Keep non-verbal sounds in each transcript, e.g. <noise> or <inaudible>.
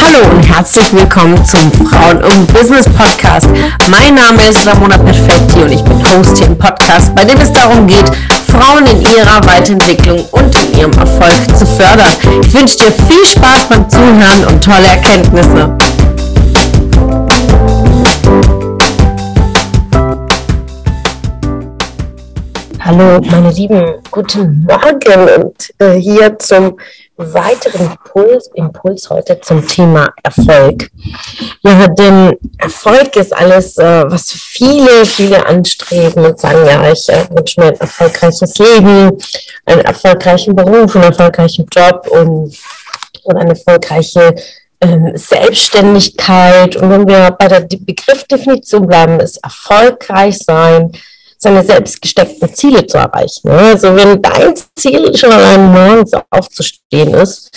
Hallo und herzlich willkommen zum Frauen und Business Podcast. Mein Name ist Ramona Perfetti und ich bin Host hier im Podcast, bei dem es darum geht, Frauen in ihrer Weiterentwicklung und in ihrem Erfolg zu fördern. Ich wünsche dir viel Spaß beim Zuhören und tolle Erkenntnisse. Hallo, meine Lieben, guten Morgen und äh, hier zum weiteren Impuls, Impuls heute zum Thema Erfolg. Ja, denn Erfolg ist alles, äh, was viele, viele anstreben und sagen, ja, ich äh, wünsche mir ein erfolgreiches Leben, einen erfolgreichen Beruf, einen erfolgreichen Job und, und eine erfolgreiche ähm, Selbstständigkeit. Und wenn wir bei der Begriffdefinition bleiben, ist erfolgreich sein, seine selbst gesteckten Ziele zu erreichen. Also wenn dein Ziel schon allein morgens aufzustehen ist,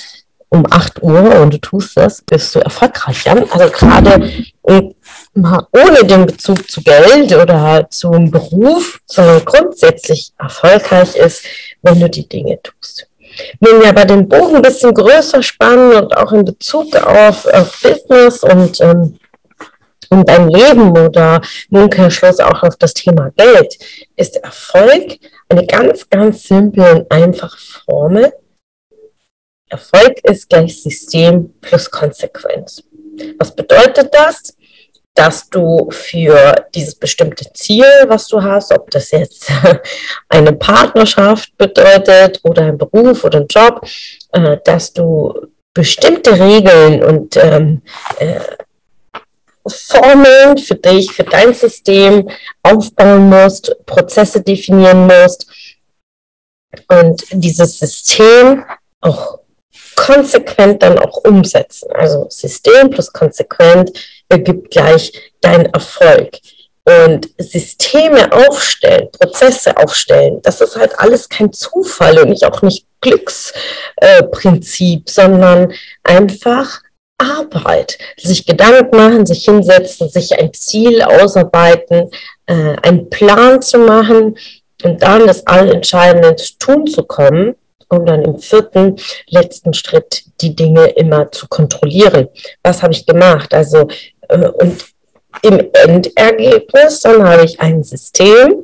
um 8 Uhr und du tust das, bist du erfolgreicher. Also gerade ohne den Bezug zu Geld oder zum Beruf, sondern grundsätzlich erfolgreich ist, wenn du die Dinge tust. Wenn wir aber den Bogen ein bisschen größer spannen und auch in Bezug auf, auf Business und ähm, und dein Leben oder im Umkehrschluss auch auf das Thema Geld, ist Erfolg eine ganz, ganz simple und einfache Formel. Erfolg ist gleich System plus Konsequenz. Was bedeutet das? Dass du für dieses bestimmte Ziel, was du hast, ob das jetzt <laughs> eine Partnerschaft bedeutet oder ein Beruf oder ein Job, äh, dass du bestimmte Regeln und ähm, äh, Formeln für dich, für dein System aufbauen musst, Prozesse definieren musst und dieses System auch konsequent dann auch umsetzen. Also System plus konsequent ergibt gleich dein Erfolg. Und Systeme aufstellen, Prozesse aufstellen, das ist halt alles kein Zufall und nicht auch nicht Glücksprinzip, sondern einfach Arbeit, sich Gedanken machen, sich hinsetzen, sich ein Ziel ausarbeiten, äh, einen Plan zu machen und dann das Allentscheidende zu tun zu kommen, um dann im vierten, letzten Schritt die Dinge immer zu kontrollieren. Was habe ich gemacht? Also, äh, und im Endergebnis, dann habe ich ein System,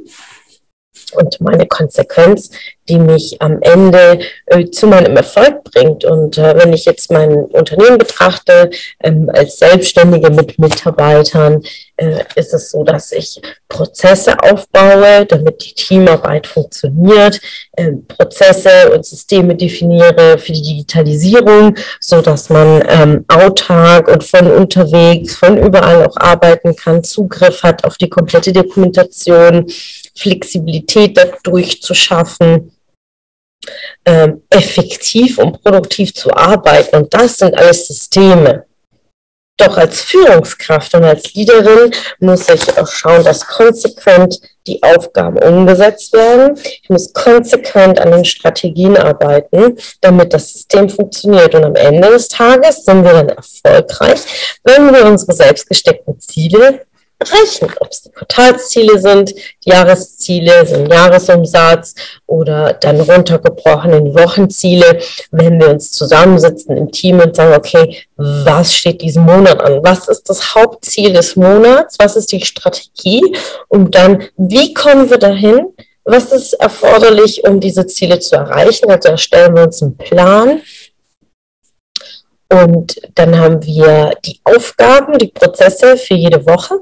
und meine Konsequenz, die mich am Ende äh, zu meinem Erfolg bringt. Und äh, wenn ich jetzt mein Unternehmen betrachte, ähm, als Selbstständige mit Mitarbeitern, äh, ist es so, dass ich Prozesse aufbaue, damit die Teamarbeit funktioniert, ähm, Prozesse und Systeme definiere für die Digitalisierung, so dass man ähm, autark und von unterwegs, von überall auch arbeiten kann, Zugriff hat auf die komplette Dokumentation, Flexibilität dadurch zu schaffen, ähm, effektiv und produktiv zu arbeiten. Und das sind alles Systeme. Doch als Führungskraft und als Leaderin muss ich auch schauen, dass konsequent die Aufgaben umgesetzt werden. Ich muss konsequent an den Strategien arbeiten, damit das System funktioniert. Und am Ende des Tages sind wir dann erfolgreich, wenn wir unsere selbst gesteckten Ziele erreichen. Ob es die Quartalsziele sind, Jahresziele, sind Jahresumsatz oder dann runtergebrochen in Wochenziele, wenn wir uns zusammensitzen im Team und sagen, okay, was steht diesen Monat an? Was ist das Hauptziel des Monats? Was ist die Strategie? Und dann, wie kommen wir dahin? Was ist erforderlich, um diese Ziele zu erreichen? Also erstellen wir uns einen Plan. Und dann haben wir die Aufgaben, die Prozesse für jede Woche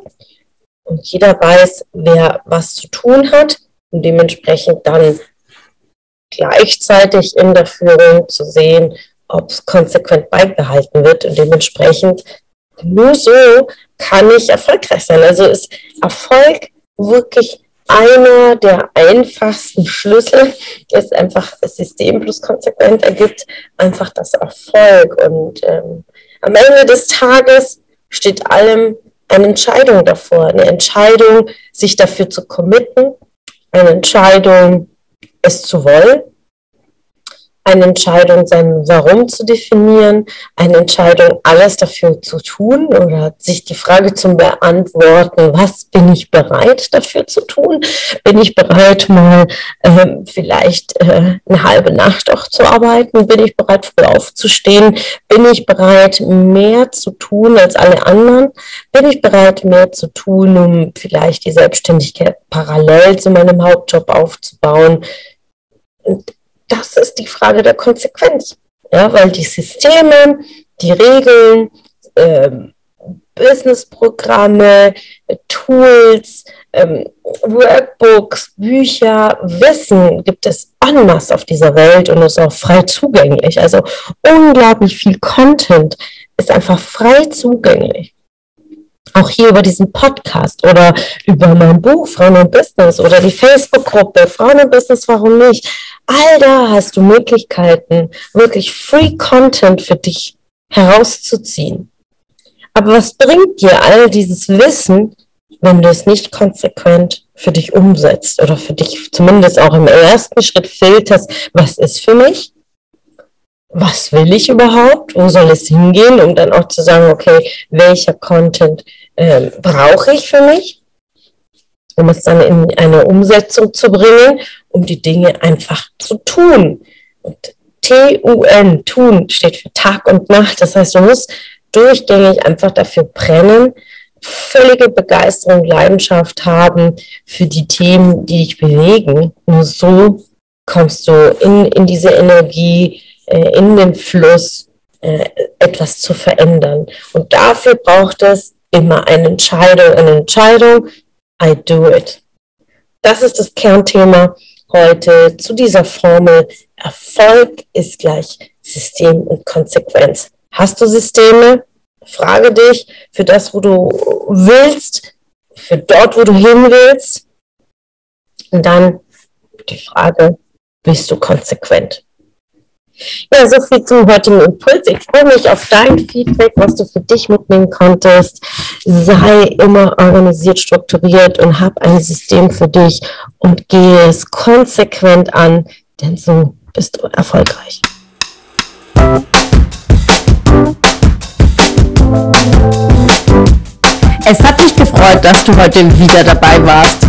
und jeder weiß, wer was zu tun hat und dementsprechend dann gleichzeitig in der Führung zu sehen, ob es konsequent beibehalten wird und dementsprechend nur so kann ich erfolgreich sein. Also ist Erfolg wirklich einer der einfachsten Schlüssel, ist einfach System plus konsequent ergibt einfach das Erfolg. Und ähm, am Ende des Tages steht allem eine Entscheidung davor, eine Entscheidung, sich dafür zu committen, eine Entscheidung, es zu wollen. Eine Entscheidung, sein Warum zu definieren, eine Entscheidung, alles dafür zu tun oder sich die Frage zu beantworten, was bin ich bereit dafür zu tun? Bin ich bereit, mal äh, vielleicht äh, eine halbe Nacht auch zu arbeiten? Bin ich bereit, früh aufzustehen? Bin ich bereit, mehr zu tun als alle anderen? Bin ich bereit, mehr zu tun, um vielleicht die Selbstständigkeit parallel zu meinem Hauptjob aufzubauen? Das ist die Frage der Konsequenz. Ja, weil die Systeme, die Regeln, ähm, Businessprogramme, Tools, ähm, Workbooks, Bücher, Wissen gibt es masse auf dieser Welt und ist auch frei zugänglich. Also unglaublich viel Content ist einfach frei zugänglich. Auch hier über diesen Podcast oder über mein Buch Frauen und Business oder die Facebook-Gruppe Frauen und Business, warum nicht? All da hast du Möglichkeiten, wirklich Free Content für dich herauszuziehen. Aber was bringt dir all dieses Wissen, wenn du es nicht konsequent für dich umsetzt oder für dich zumindest auch im ersten Schritt filterst, was ist für mich? Was will ich überhaupt? Wo soll es hingehen? Um dann auch zu sagen, okay, welcher Content äh, brauche ich für mich? um es dann in eine Umsetzung zu bringen, um die Dinge einfach zu tun. Und T-U-N, tun, steht für Tag und Nacht. Das heißt, du musst durchgängig einfach dafür brennen, völlige Begeisterung, Leidenschaft haben für die Themen, die dich bewegen. Nur so kommst du in, in diese Energie, äh, in den Fluss, äh, etwas zu verändern. Und dafür braucht es immer eine Entscheidung, eine Entscheidung, I do it. Das ist das Kernthema heute zu dieser Formel. Erfolg ist gleich System und Konsequenz. Hast du Systeme? Frage dich für das, wo du willst, für dort, wo du hin willst. Und dann die Frage, bist du konsequent? Ja, so viel zum heutigen Impuls. Ich freue mich auf dein Feedback, was du für dich mitnehmen konntest. Sei immer organisiert, strukturiert und hab ein System für dich und gehe es konsequent an, denn so bist du erfolgreich. Es hat mich gefreut, dass du heute wieder dabei warst.